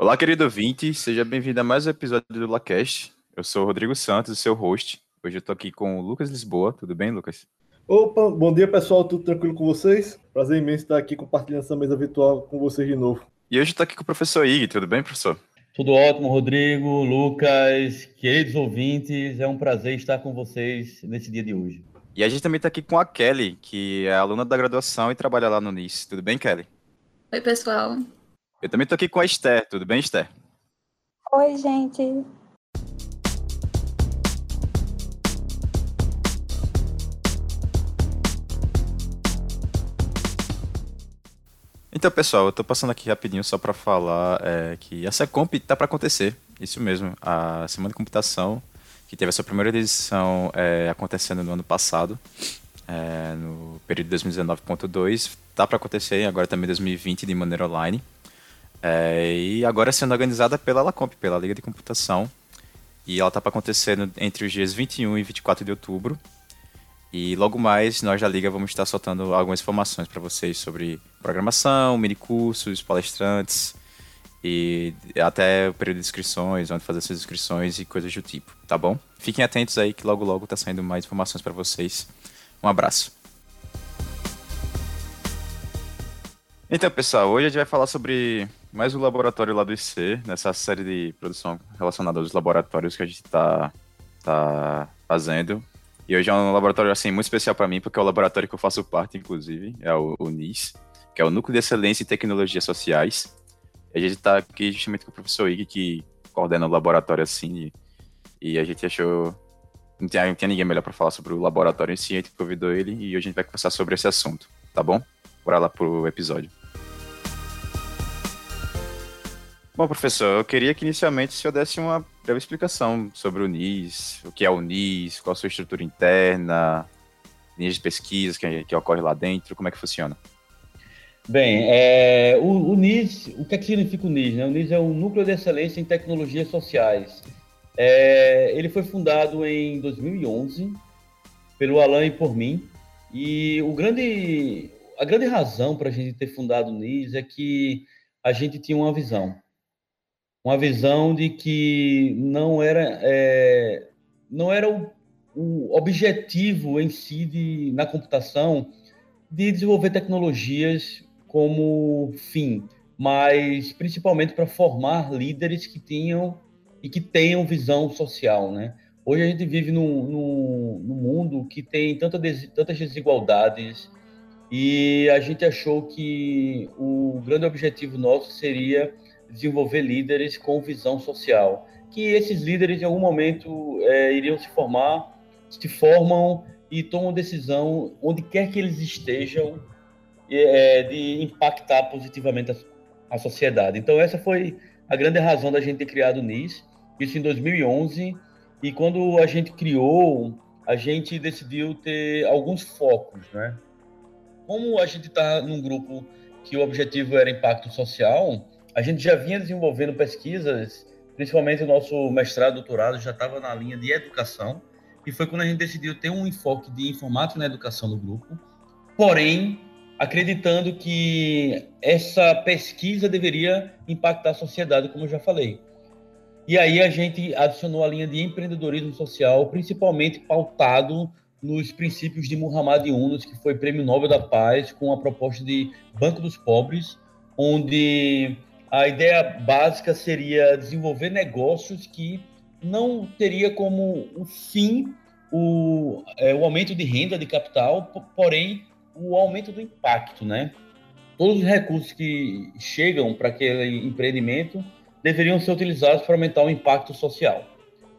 Olá, querido ouvinte, seja bem-vindo a mais um episódio do LaCast. Eu sou o Rodrigo Santos, seu host. Hoje eu tô aqui com o Lucas Lisboa. Tudo bem, Lucas? Opa, bom dia pessoal, tudo tranquilo com vocês? Prazer imenso estar aqui compartilhando essa mesa virtual com vocês de novo. E hoje eu tô aqui com o professor Ig, tudo bem, professor? Tudo ótimo, Rodrigo, Lucas, queridos ouvintes, é um prazer estar com vocês nesse dia de hoje. E a gente também está aqui com a Kelly, que é aluna da graduação e trabalha lá no NIS. Tudo bem, Kelly? Oi, pessoal. Eu também estou aqui com a Esther. Tudo bem, Esther? Oi, gente. Então, pessoal, eu estou passando aqui rapidinho só para falar é, que a Secomp está para acontecer. Isso mesmo, a Semana de Computação, que teve a sua primeira edição é, acontecendo no ano passado, é, no período 2019.2, está para acontecer agora também em 2020 de maneira online. É, e agora sendo organizada pela LACOMP, pela Liga de Computação. E ela está acontecer entre os dias 21 e 24 de outubro. E logo mais, nós da Liga vamos estar soltando algumas informações para vocês sobre programação, minicursos, palestrantes e até o período de inscrições, onde fazer suas inscrições e coisas do tipo, tá bom? Fiquem atentos aí que logo logo tá saindo mais informações para vocês. Um abraço. Então, pessoal, hoje a gente vai falar sobre mais um laboratório lá do IC, nessa série de produção relacionada aos laboratórios que a gente está tá fazendo. E hoje é um laboratório assim muito especial para mim, porque é o laboratório que eu faço parte, inclusive, é o, o NIS, que é o Núcleo de Excelência em Tecnologias Sociais. E a gente está aqui justamente com o professor Ig, que coordena o laboratório assim, e, e a gente achou não tinha, não tinha ninguém melhor para falar sobre o laboratório em si, a gente convidou ele e hoje a gente vai conversar sobre esse assunto, tá bom? Bora lá pro episódio. Bom, professor, eu queria que inicialmente o senhor desse uma breve explicação sobre o NIS, o que é o NIS, qual a sua estrutura interna, linhas de pesquisa que, que ocorre lá dentro, como é que funciona? Bem, é, o, o, NIS, o que, é que significa o NIS? Né? O NIS é o Núcleo de Excelência em Tecnologias Sociais. É, ele foi fundado em 2011 pelo Alain e por mim, e o grande, a grande razão para a gente ter fundado o NIS é que a gente tinha uma visão uma visão de que não era, é, não era o, o, objetivo em si de, na computação de desenvolver tecnologias como fim, mas principalmente para formar líderes que tinham e que tenham visão social, né? Hoje a gente vive num, num, num mundo que tem tanta des, tantas desigualdades e a gente achou que o grande objetivo nosso seria desenvolver líderes com visão social, que esses líderes em algum momento é, iriam se formar, se formam e tomam decisão onde quer que eles estejam é, de impactar positivamente a, a, sociedade. Então essa foi a grande razão da gente ter criado o NIS, isso em 2011, e quando a gente criou, a gente decidiu ter alguns focos, né? Como a gente está num grupo que o objetivo era impacto social, a gente já vinha desenvolvendo pesquisas, principalmente o nosso mestrado, doutorado, já estava na linha de educação, e foi quando a gente decidiu ter um enfoque de informática na educação no grupo, porém, acreditando que essa pesquisa deveria impactar a sociedade, como eu já falei. E aí a gente adicionou a linha de empreendedorismo social, principalmente pautado nos princípios de Muhammad Yunus, que foi Prêmio Nobel da Paz, com a proposta de Banco dos Pobres, onde a ideia básica seria desenvolver negócios que não teria como o fim o, é, o aumento de renda de capital, porém o aumento do impacto, né? Todos os recursos que chegam para aquele empreendimento deveriam ser utilizados para aumentar o impacto social.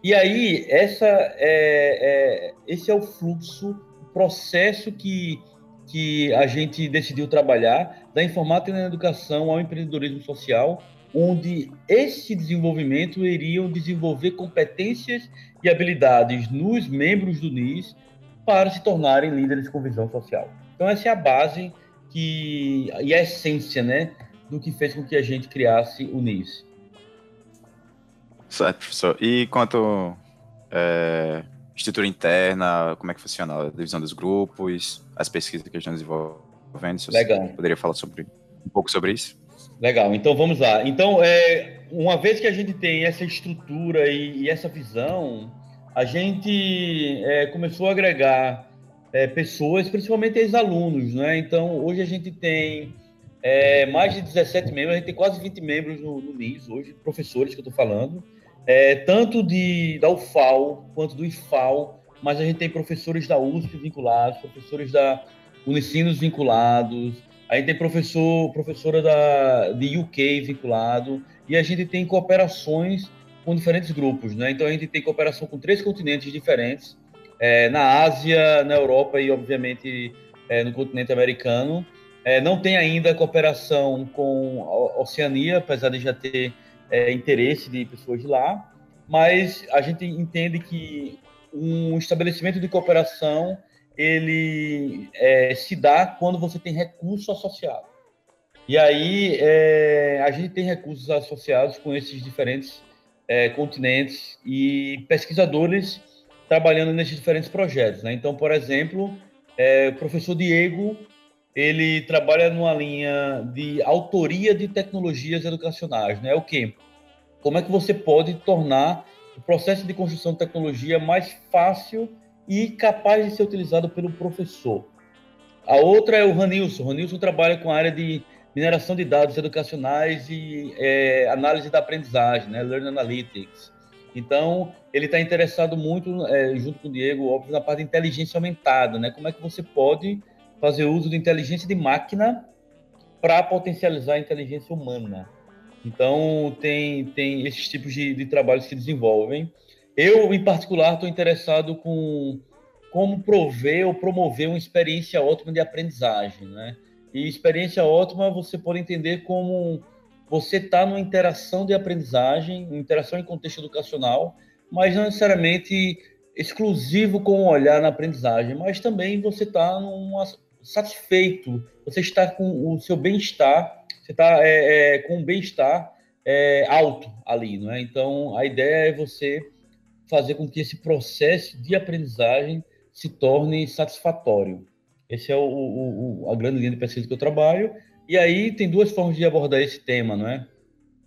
E aí essa é, é esse é o fluxo, o processo que que a gente decidiu trabalhar da informática na educação ao empreendedorismo social, onde esse desenvolvimento iriam desenvolver competências e habilidades nos membros do NIS para se tornarem líderes com visão social. Então essa é a base que e a essência, né, do que fez com que a gente criasse o NIS. Certo, professor. E quanto é, estrutura interna, como é que funciona a divisão dos grupos, as pesquisas que a gente desenvolvendo. Se Legal. poderia falar sobre um pouco sobre isso? Legal. Então vamos lá. Então é, uma vez que a gente tem essa estrutura e, e essa visão, a gente é, começou a agregar é, pessoas, principalmente ex-alunos, né? Então, hoje a gente tem é, mais de 17 membros, a gente tem quase 20 membros no, no NIS hoje, professores que eu estou falando, é, tanto de, da UFAL quanto do IFAL, mas a gente tem professores da USP vinculados, professores da Unicinos vinculados, a gente tem professor, professora da, de UK vinculado, e a gente tem cooperações com diferentes grupos, né? Então a gente tem cooperação com três continentes diferentes, é, na Ásia, na Europa e obviamente é, no continente americano. É, não tem ainda cooperação com a Oceania, apesar de já ter é, interesse de pessoas de lá, mas a gente entende que um estabelecimento de cooperação ele é, se dá quando você tem recurso associado. E aí é, a gente tem recursos associados com esses diferentes é, continentes e pesquisadores trabalhando nesses diferentes projetos. Né? Então, por exemplo, é, o professor Diego ele trabalha numa linha de autoria de tecnologias educacionais. Né? O que? Como é que você pode tornar o processo de construção de tecnologia mais fácil e capaz de ser utilizado pelo professor? A outra é o Ranilson. O Ranilson trabalha com a área de mineração de dados educacionais e é, análise da aprendizagem, né, Learn Analytics. Então, ele está interessado muito, é, junto com o Diego, óbvio, na parte de inteligência aumentada, né? Como é que você pode fazer uso de inteligência de máquina para potencializar a inteligência humana? Então, tem, tem esses tipos de, de trabalhos que desenvolvem. Eu, em particular, estou interessado com como prover ou promover uma experiência ótima de aprendizagem, né? E experiência ótima você pode entender como você está numa interação de aprendizagem, interação em contexto educacional, mas não necessariamente exclusivo com o olhar na aprendizagem, mas também você está satisfeito, você está com o seu bem-estar, você está é, é, com um bem-estar é, alto ali, não é? Então a ideia é você fazer com que esse processo de aprendizagem se torne satisfatório. Esse é o, o, a grande linha de pesquisa que eu trabalho. E aí tem duas formas de abordar esse tema, não é?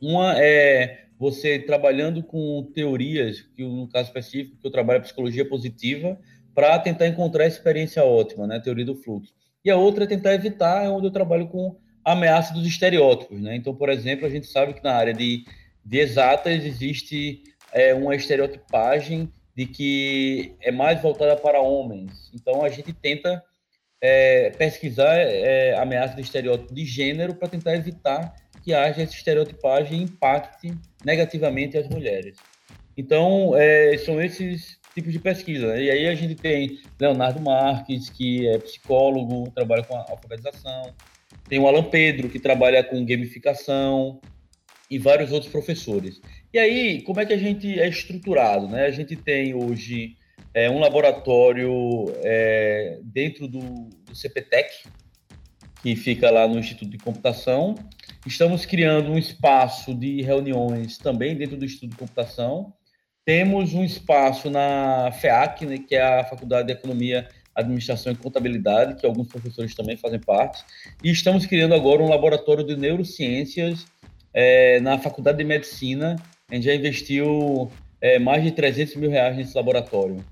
Uma é você trabalhando com teorias, que no caso específico que eu trabalho é psicologia positiva, para tentar encontrar a experiência ótima, né? Teoria do fluxo. E a outra é tentar evitar, é onde eu trabalho com ameaça dos estereótipos, né? Então, por exemplo, a gente sabe que na área de, de exatas existe é, uma estereotipagem de que é mais voltada para homens. Então, a gente tenta é, pesquisar é, ameaça de estereótipo de gênero para tentar evitar que haja essa estereotipagem e impacte negativamente as mulheres. Então, é, são esses tipos de pesquisa. Né? E aí a gente tem Leonardo Marques, que é psicólogo, trabalha com alfabetização. Tem o Alan Pedro, que trabalha com gamificação. E vários outros professores. E aí, como é que a gente é estruturado? Né? A gente tem hoje é, um laboratório é, dentro do, do CPTEC, que fica lá no Instituto de Computação. Estamos criando um espaço de reuniões também dentro do Instituto de Computação. Temos um espaço na FEAC, né, que é a Faculdade de Economia, Administração e Contabilidade, que alguns professores também fazem parte. E estamos criando agora um laboratório de neurociências é, na Faculdade de Medicina. A gente já investiu é, mais de 300 mil reais nesse laboratório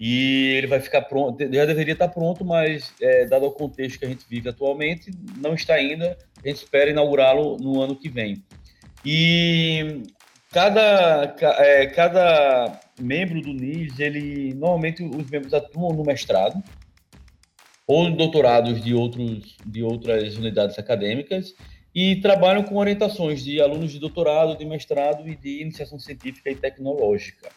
e ele vai ficar pronto, já deveria estar pronto, mas é, dado o contexto que a gente vive atualmente, não está ainda. A gente espera inaugurá-lo no ano que vem. E cada, é, cada membro do NIS, ele normalmente os membros atuam no mestrado ou em doutorados de outros de outras unidades acadêmicas e trabalham com orientações de alunos de doutorado, de mestrado e de iniciação científica e tecnológica.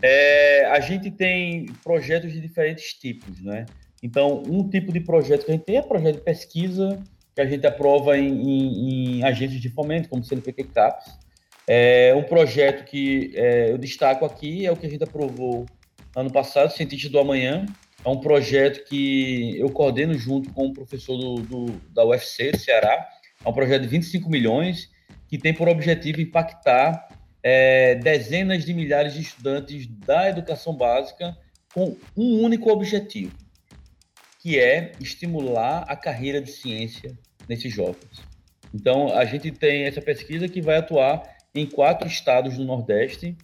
É, a gente tem projetos de diferentes tipos, né? Então, um tipo de projeto que a gente tem é projeto de pesquisa, que a gente aprova em, em, em agências de fomento, como CNPq CAPES. É, um projeto que é, eu destaco aqui é o que a gente aprovou ano passado, Cientista do Amanhã. É um projeto que eu coordeno junto com o professor do, do, da UFC, do Ceará. É um projeto de 25 milhões, que tem por objetivo impactar é, dezenas de milhares de estudantes da educação básica com um único objetivo, que é estimular a carreira de ciência nesses jovens. Então, a gente tem essa pesquisa que vai atuar em quatro estados do Nordeste,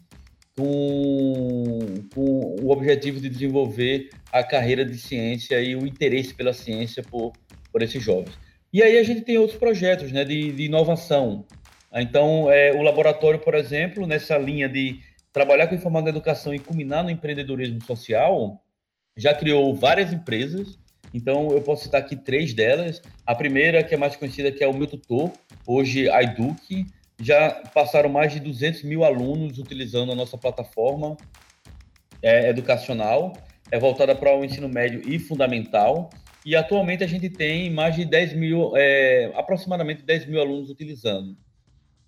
com, com o objetivo de desenvolver a carreira de ciência e o interesse pela ciência por, por esses jovens. E aí a gente tem outros projetos né, de, de inovação. Então, é, o laboratório, por exemplo, nessa linha de trabalhar com informática da educação e culminar no empreendedorismo social, já criou várias empresas. Então, eu posso citar aqui três delas. A primeira, que é mais conhecida, que é o Meu Tutor, hoje a Eduque. Já passaram mais de 200 mil alunos utilizando a nossa plataforma é, educacional. É voltada para o ensino médio e fundamental. E atualmente a gente tem mais de 10 mil, é, aproximadamente 10 mil alunos utilizando.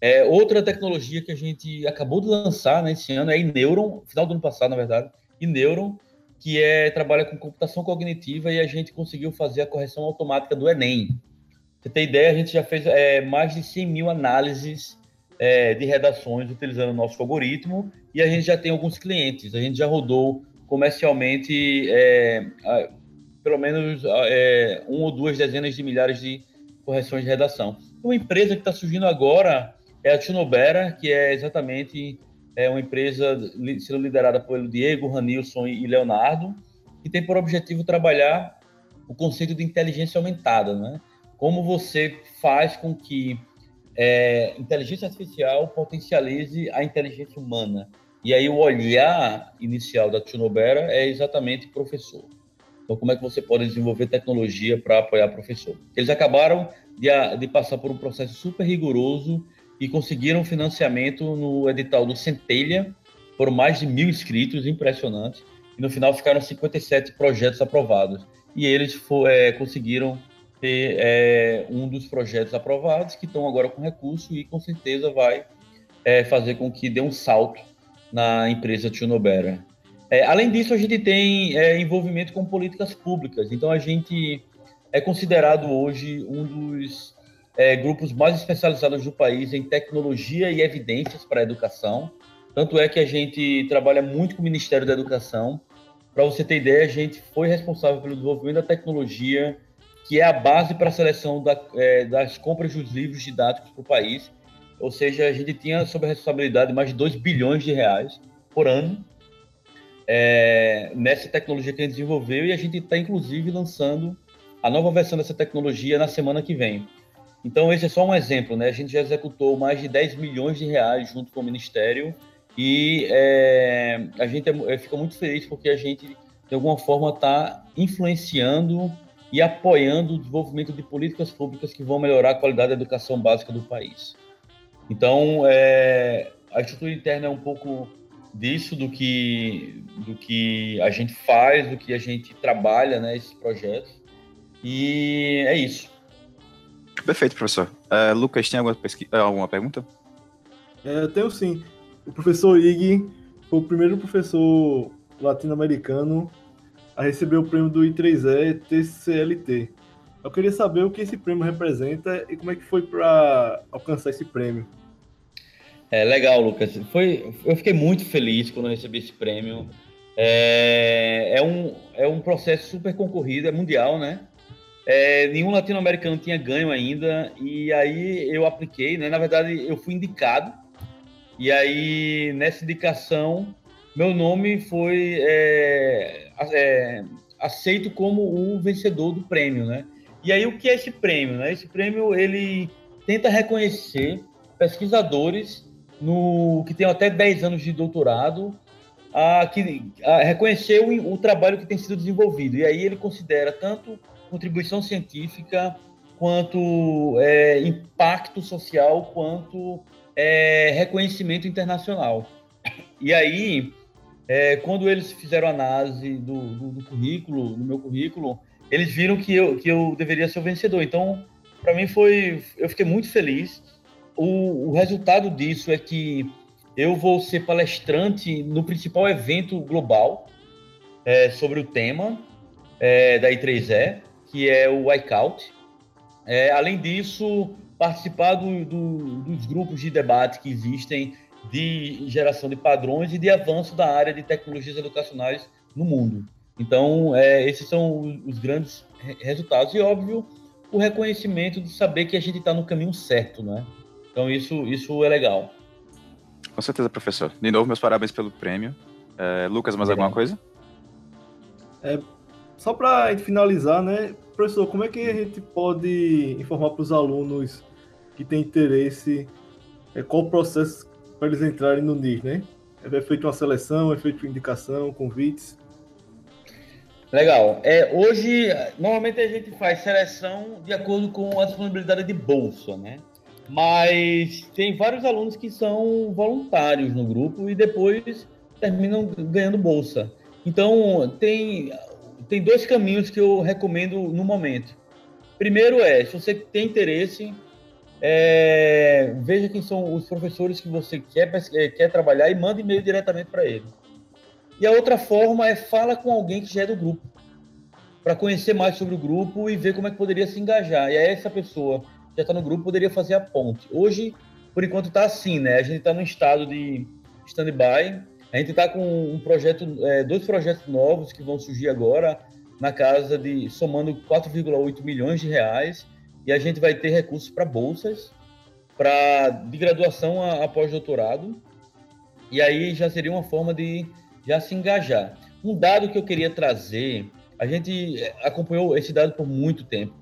É, outra tecnologia que a gente acabou de lançar nesse né, ano é Neuron, final do ano passado, na verdade, Neuron, que é trabalha com computação cognitiva e a gente conseguiu fazer a correção automática do Enem. Você tem ideia, a gente já fez é, mais de 100 mil análises é, de redações utilizando o nosso algoritmo e a gente já tem alguns clientes. A gente já rodou comercialmente é, pelo menos é, um ou duas dezenas de milhares de correções de redação. Uma empresa que está surgindo agora é a Tunobera, que é exatamente é uma empresa sendo liderada pelo Diego, Ranilson e Leonardo, que tem por objetivo trabalhar o conceito de inteligência aumentada, né? Como você faz com que é, inteligência artificial potencialize a inteligência humana. E aí o olhar inicial da Tunobera é exatamente professor. Então, como é que você pode desenvolver tecnologia para apoiar professor? Eles acabaram de, de, passar por um processo super rigoroso e conseguiram financiamento no edital do Centelha, por mais de mil inscritos, impressionante. E no final ficaram 57 projetos aprovados. E eles é, conseguiram ter é, um dos projetos aprovados, que estão agora com recurso e com certeza vai é, fazer com que dê um salto na empresa Tio Nobera. É, além disso, a gente tem é, envolvimento com políticas públicas. Então, a gente é considerado hoje um dos é, grupos mais especializados do país em tecnologia e evidências para a educação. Tanto é que a gente trabalha muito com o Ministério da Educação. Para você ter ideia, a gente foi responsável pelo desenvolvimento da tecnologia, que é a base para a seleção da, é, das compras dos livros didáticos para o país. Ou seja, a gente tinha sob a responsabilidade mais de 2 bilhões de reais por ano é, nessa tecnologia que a gente desenvolveu e a gente está, inclusive, lançando a nova versão dessa tecnologia na semana que vem. Então, esse é só um exemplo, né? A gente já executou mais de 10 milhões de reais junto com o Ministério e é, a gente é, fica muito feliz porque a gente, de alguma forma, está influenciando e apoiando o desenvolvimento de políticas públicas que vão melhorar a qualidade da educação básica do país. Então, é, a estrutura interna é um pouco disso, do que, do que a gente faz, do que a gente trabalha, né, esses projetos. E é isso. Perfeito, professor. Uh, Lucas, tem alguma, pesqui... É, alguma pergunta? É, tenho sim. O professor Ig foi o primeiro professor latino-americano a receber o prêmio do I3E TCLT. Eu queria saber o que esse prêmio representa e como é que foi para alcançar esse prêmio. É legal, Lucas. Foi, eu fiquei muito feliz quando recebi esse prêmio. É, é, um, é um processo super concorrido, é mundial, né? É, nenhum latino-americano tinha ganho ainda, e aí eu apliquei, né? Na verdade, eu fui indicado, e aí nessa indicação, meu nome foi é, é, aceito como o vencedor do prêmio, né? E aí o que é esse prêmio, né? Esse prêmio, ele tenta reconhecer pesquisadores no, que tem até 10 anos de doutorado, a, que, a reconhecer o, o trabalho que tem sido desenvolvido. E aí ele considera tanto contribuição científica, quanto é, impacto social, quanto é, reconhecimento internacional. E aí, é, quando eles fizeram análise do, do, do, currículo, do meu currículo, eles viram que eu, que eu deveria ser o vencedor. Então, para mim foi, eu fiquei muito feliz o, o resultado disso é que eu vou ser palestrante no principal evento global é, sobre o tema é, da I3E, que é o iCout. É, além disso, participar do, dos grupos de debate que existem de geração de padrões e de avanço da área de tecnologias educacionais no mundo. Então, é, esses são os grandes resultados. E, óbvio, o reconhecimento de saber que a gente está no caminho certo, né? Então isso, isso é legal. Com certeza, professor. De novo, meus parabéns pelo prêmio. É, Lucas, mais alguma coisa? É, só para finalizar, né, professor, como é que a gente pode informar para os alunos que têm interesse é, qual o processo para eles entrarem no NIS, né? É feito uma seleção, é feito indicação, convites? Legal. É, hoje, normalmente a gente faz seleção de acordo com a disponibilidade de bolsa, né? Mas tem vários alunos que são voluntários no grupo e depois terminam ganhando bolsa. Então, tem, tem dois caminhos que eu recomendo no momento. Primeiro é, se você tem interesse, é, veja quem são os professores que você quer, é, quer trabalhar e manda e-mail diretamente para ele. E a outra forma é fala com alguém que já é do grupo, para conhecer mais sobre o grupo e ver como é que poderia se engajar. E aí essa pessoa que já está no grupo poderia fazer a ponte. Hoje, por enquanto, está assim, né? A gente está no estado de stand-by. A gente está com um projeto, é, dois projetos novos que vão surgir agora na casa de somando 4,8 milhões de reais e a gente vai ter recursos para bolsas, para de graduação a, a pós-doutorado e aí já seria uma forma de já se engajar. Um dado que eu queria trazer, a gente acompanhou esse dado por muito tempo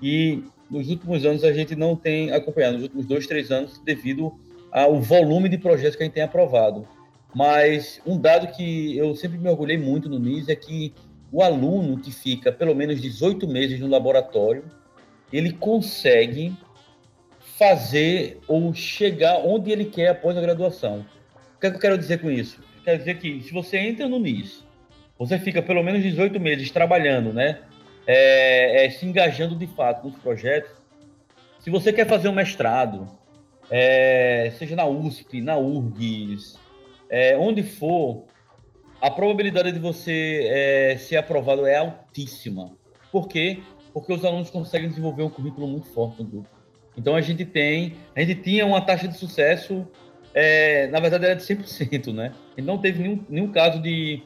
e nos últimos anos a gente não tem acompanhado, nos últimos dois, três anos, devido ao volume de projetos que a gente tem aprovado. Mas um dado que eu sempre me orgulhei muito no NIS é que o aluno que fica pelo menos 18 meses no laboratório, ele consegue fazer ou chegar onde ele quer após a graduação. O que, é eu quero dizer com isso? quer dizer que se você entra no NIS, você fica pelo menos 18 meses trabalhando, né? É, é, se engajando de fato nos projetos. Se você quer fazer um mestrado, é, seja na USP, na URGS, é, onde for, a probabilidade de você ser aprovado é altíssima. Por quê? Porque os alunos conseguem desenvolver um currículo muito forte no grupo. Então a gente tem, a gente tinha uma taxa de sucesso é, na verdade era de 100%, né? E não teve nenhum, nenhum caso de,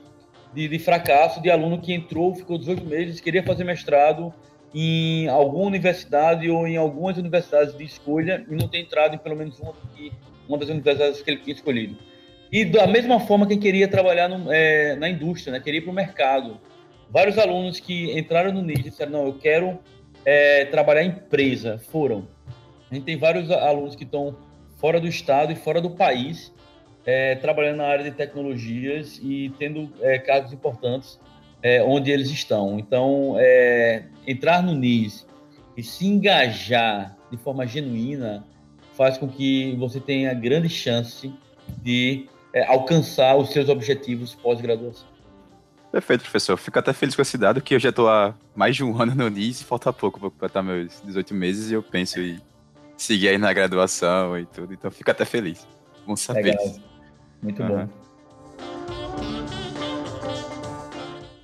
de, de, fracasso de aluno que entrou, ficou 18 meses, queria fazer mestrado em alguma universidade ou em algumas universidades de escolha e não ter entrado em pelo menos uma, uma das universidades que ele tinha escolhido. E da mesma forma quem queria trabalhar no, é, na indústria, né? queria ir para o mercado. Vários alunos que entraram no NID disseram, não, eu quero é, trabalhar em empresa, foram. A gente tem vários alunos que estão fora do estado e fora do país, é, trabalhando na área de tecnologias e tendo é, cargos importantes é, onde eles estão. Então, é, entrar no NIS e se engajar de forma genuína faz com que você tenha grande chance de é, alcançar os seus objetivos pós-graduação. Perfeito, professor. Fico até feliz com esse dado, que eu já estou há mais de um ano no NIS e falta pouco para completar meus 18 meses e eu penso em seguir aí na graduação e tudo. Então fico até feliz. Bom saber. Legal. Muito uhum. bom.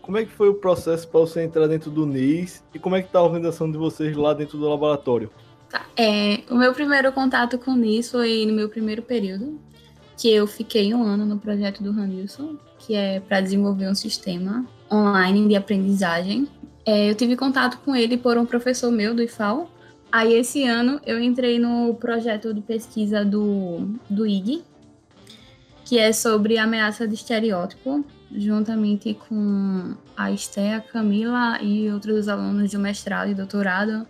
Como é que foi o processo para você entrar dentro do NIS e como é que está a organização de vocês lá dentro do laboratório? Tá. É, o meu primeiro contato com o NIS foi no meu primeiro período, que eu fiquei um ano no projeto do Ranilson, que é para desenvolver um sistema online de aprendizagem. É, eu tive contato com ele por um professor meu do IFAL, Aí esse ano eu entrei no projeto de pesquisa do, do IG, que é sobre ameaça de estereótipo, juntamente com a Esté, a Camila e outros alunos de mestrado e doutorado,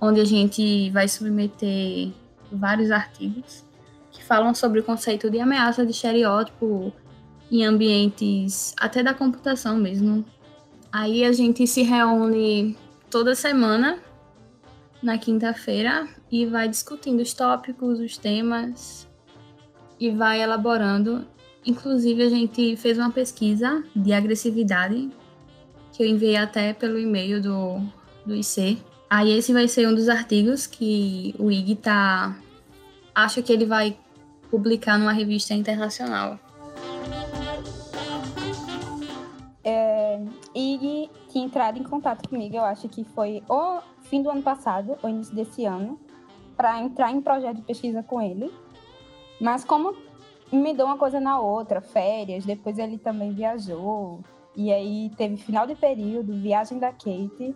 onde a gente vai submeter vários artigos que falam sobre o conceito de ameaça de estereótipo em ambientes até da computação mesmo. Aí a gente se reúne toda semana na quinta-feira e vai discutindo os tópicos, os temas e vai elaborando. Inclusive, a gente fez uma pesquisa de agressividade que eu enviei até pelo e-mail do, do IC. Aí esse vai ser um dos artigos que o IG tá acho que ele vai publicar numa revista internacional. IG tinha entrado em contato comigo, eu acho que foi ou fim do ano passado, ou início desse ano, para entrar em projeto de pesquisa com ele. Mas como me deu uma coisa na outra, férias, depois ele também viajou, e aí teve final de período, viagem da Kate.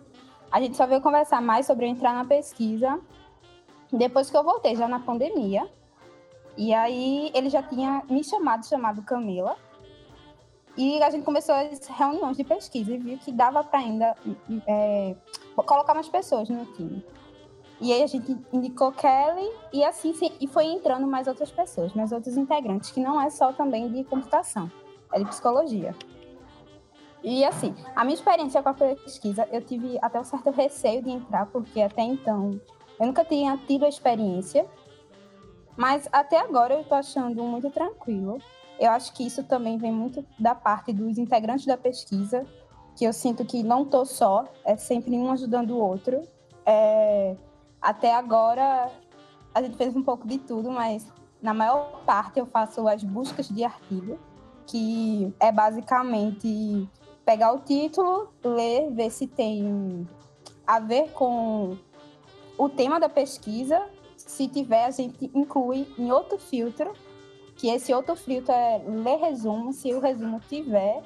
A gente só veio conversar mais sobre eu entrar na pesquisa depois que eu voltei, já na pandemia. E aí ele já tinha me chamado, chamado Camila. E a gente começou as reuniões de pesquisa e viu que dava para ainda é, colocar mais pessoas no time. E aí a gente indicou Kelly e assim e foi entrando mais outras pessoas, mais outros integrantes, que não é só também de computação, é de psicologia. E assim, a minha experiência com a pesquisa, eu tive até um certo receio de entrar, porque até então eu nunca tinha tido a experiência, mas até agora eu estou achando muito tranquilo. Eu acho que isso também vem muito da parte dos integrantes da pesquisa, que eu sinto que não estou só, é sempre um ajudando o outro. É, até agora a gente fez um pouco de tudo, mas na maior parte eu faço as buscas de artigo, que é basicamente pegar o título, ler, ver se tem a ver com o tema da pesquisa. Se tiver, a gente inclui em outro filtro, que esse outro filtro é ler resumo. Se o resumo tiver,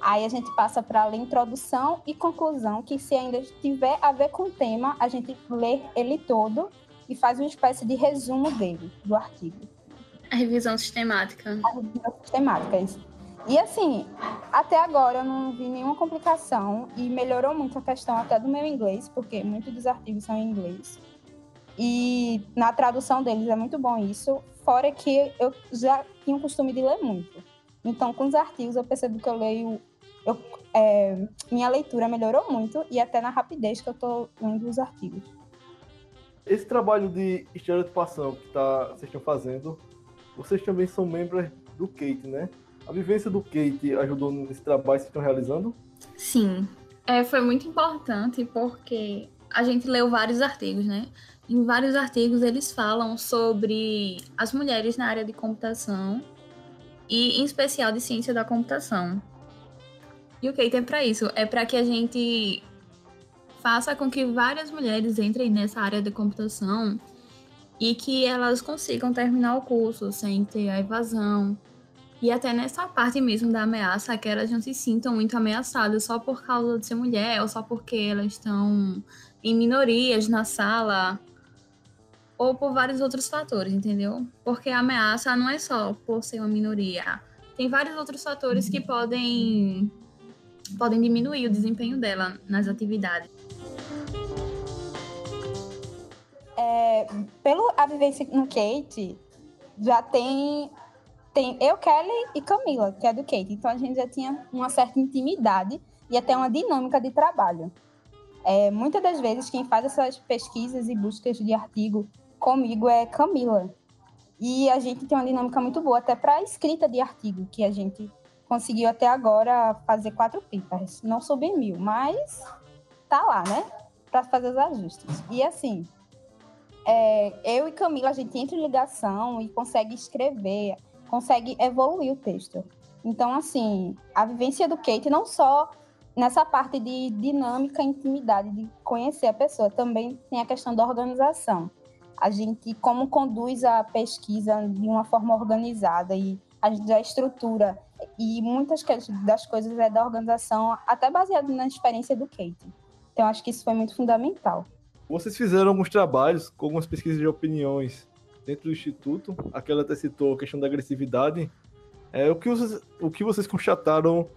aí a gente passa para ler introdução e conclusão, que se ainda tiver a ver com o tema, a gente lê ele todo e faz uma espécie de resumo dele, do artigo. A revisão sistemática. A revisão sistemática, isso. E assim, até agora eu não vi nenhuma complicação e melhorou muito a questão até do meu inglês, porque muitos dos artigos são em inglês. E na tradução deles é muito bom isso, fora que eu já tinha o costume de ler muito. Então, com os artigos, eu percebo que eu leio. Eu, é, minha leitura melhorou muito e até na rapidez que eu estou lendo os artigos. Esse trabalho de estereotipação que tá, vocês estão fazendo, vocês também são membros do Kate, né? A vivência do Kate ajudou nesse trabalho que estão realizando? Sim. É, foi muito importante porque a gente leu vários artigos, né? Em vários artigos eles falam sobre as mulheres na área de computação e em especial de ciência da computação. E o Kate é para isso, é para que a gente faça com que várias mulheres entrem nessa área de computação e que elas consigam terminar o curso sem ter a evasão, e até nessa parte mesmo da ameaça, que elas não se sintam muito ameaçadas só por causa de ser mulher ou só porque elas estão em minorias na sala ou por vários outros fatores, entendeu? Porque a ameaça não é só por ser uma minoria. Tem vários outros fatores que podem podem diminuir o desempenho dela nas atividades. É, pelo a vivência no Kate, já tem tem eu, Kelly e Camila, que é do Kate. Então a gente já tinha uma certa intimidade e até uma dinâmica de trabalho. É, muitas das vezes quem faz essas pesquisas e buscas de artigo comigo é Camila. E a gente tem uma dinâmica muito boa até para escrita de artigo, que a gente conseguiu até agora fazer quatro pipas. Não subi mil, mas tá lá, né? Para fazer os ajustes. E assim, é, eu e Camila, a gente entra em ligação e consegue escrever consegue evoluir o texto. Então, assim, a vivência do Kate não só nessa parte de dinâmica intimidade, de conhecer a pessoa, também tem a questão da organização. A gente, como conduz a pesquisa de uma forma organizada e a estrutura, e muitas das coisas é da organização, até baseado na experiência do Kate. Então, acho que isso foi muito fundamental. Vocês fizeram alguns trabalhos com algumas pesquisas de opiniões dentro do Instituto. Aquela até citou a questão da agressividade. É, o, que vocês, o que vocês constataram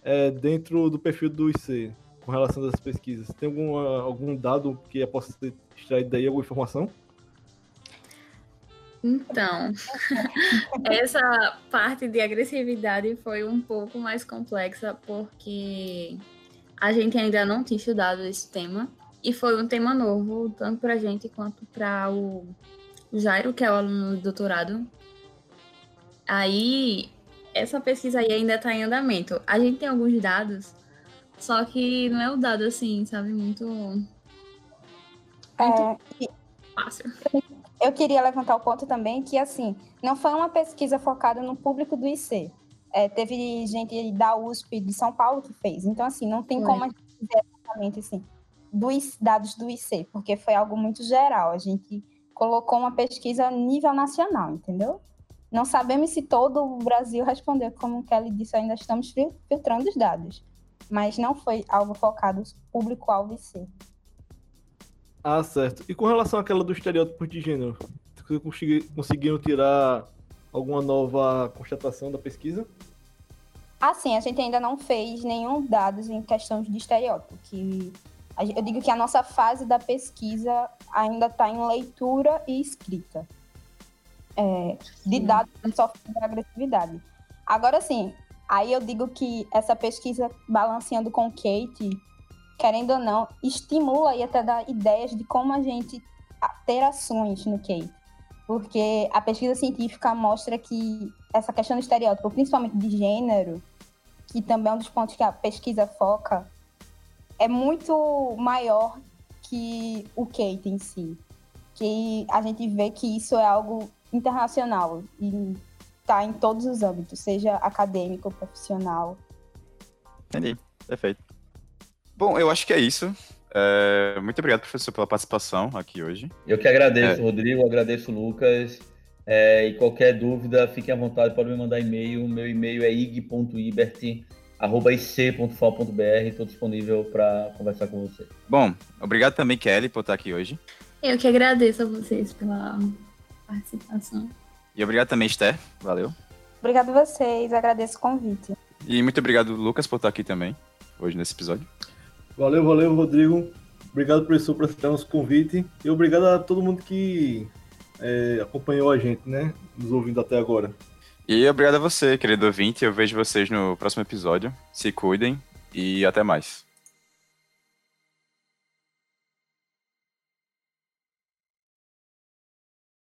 é, dentro do perfil do IC com relação às pesquisas? Tem alguma, algum dado que possa extraído daí, alguma informação? Então, essa parte de agressividade foi um pouco mais complexa porque a gente ainda não tinha estudado esse tema e foi um tema novo, tanto para a gente quanto para o Jairo, que é o aluno do doutorado. Aí, essa pesquisa aí ainda está em andamento. A gente tem alguns dados, só que não é o dado assim, sabe, muito. Muito é, fácil. Eu queria levantar o ponto também que, assim, não foi uma pesquisa focada no público do IC. É, teve gente da USP de São Paulo que fez. Então, assim, não tem como a gente dizer exatamente assim, dos dados do IC, porque foi algo muito geral. A gente colocou uma pesquisa a nível nacional, entendeu? Não sabemos se todo o Brasil respondeu, como o Kelly disse, ainda estamos filtrando os dados. Mas não foi algo focado público-alvo si. Ah, certo. E com relação àquela do estereótipo de gênero? Vocês conseguiram tirar alguma nova constatação da pesquisa? Assim, a gente ainda não fez nenhum dados em questões de estereótipo, que eu digo que a nossa fase da pesquisa ainda está em leitura e escrita é, de dados de software de agressividade. Agora sim, aí eu digo que essa pesquisa balanceando com Kate, querendo ou não, estimula e até dá ideias de como a gente ter ações no Kate. Porque a pesquisa científica mostra que essa questão do estereótipo, principalmente de gênero, que também é um dos pontos que a pesquisa foca, é muito maior que o Kate em si. Que a gente vê que isso é algo internacional e está em todos os âmbitos, seja acadêmico, profissional. Entendi, perfeito. Bom, eu acho que é isso. É, muito obrigado, professor, pela participação aqui hoje. Eu que agradeço, é. Rodrigo, agradeço, Lucas. É, e qualquer dúvida, fiquem à vontade, pode me mandar e-mail. Meu e-mail é ig.ibert.ic.fal.br. Estou disponível para conversar com você. Bom, obrigado também, Kelly, por estar aqui hoje. Eu que agradeço a vocês pela participação. E obrigado também, Esther. Valeu. Obrigado a vocês, agradeço o convite. E muito obrigado, Lucas, por estar aqui também, hoje nesse episódio. Valeu, valeu, Rodrigo. Obrigado, professor, por aceitar nosso convite. E obrigado a todo mundo que é, acompanhou a gente, né? Nos ouvindo até agora. E obrigado a você, querido ouvinte. Eu vejo vocês no próximo episódio. Se cuidem e até mais.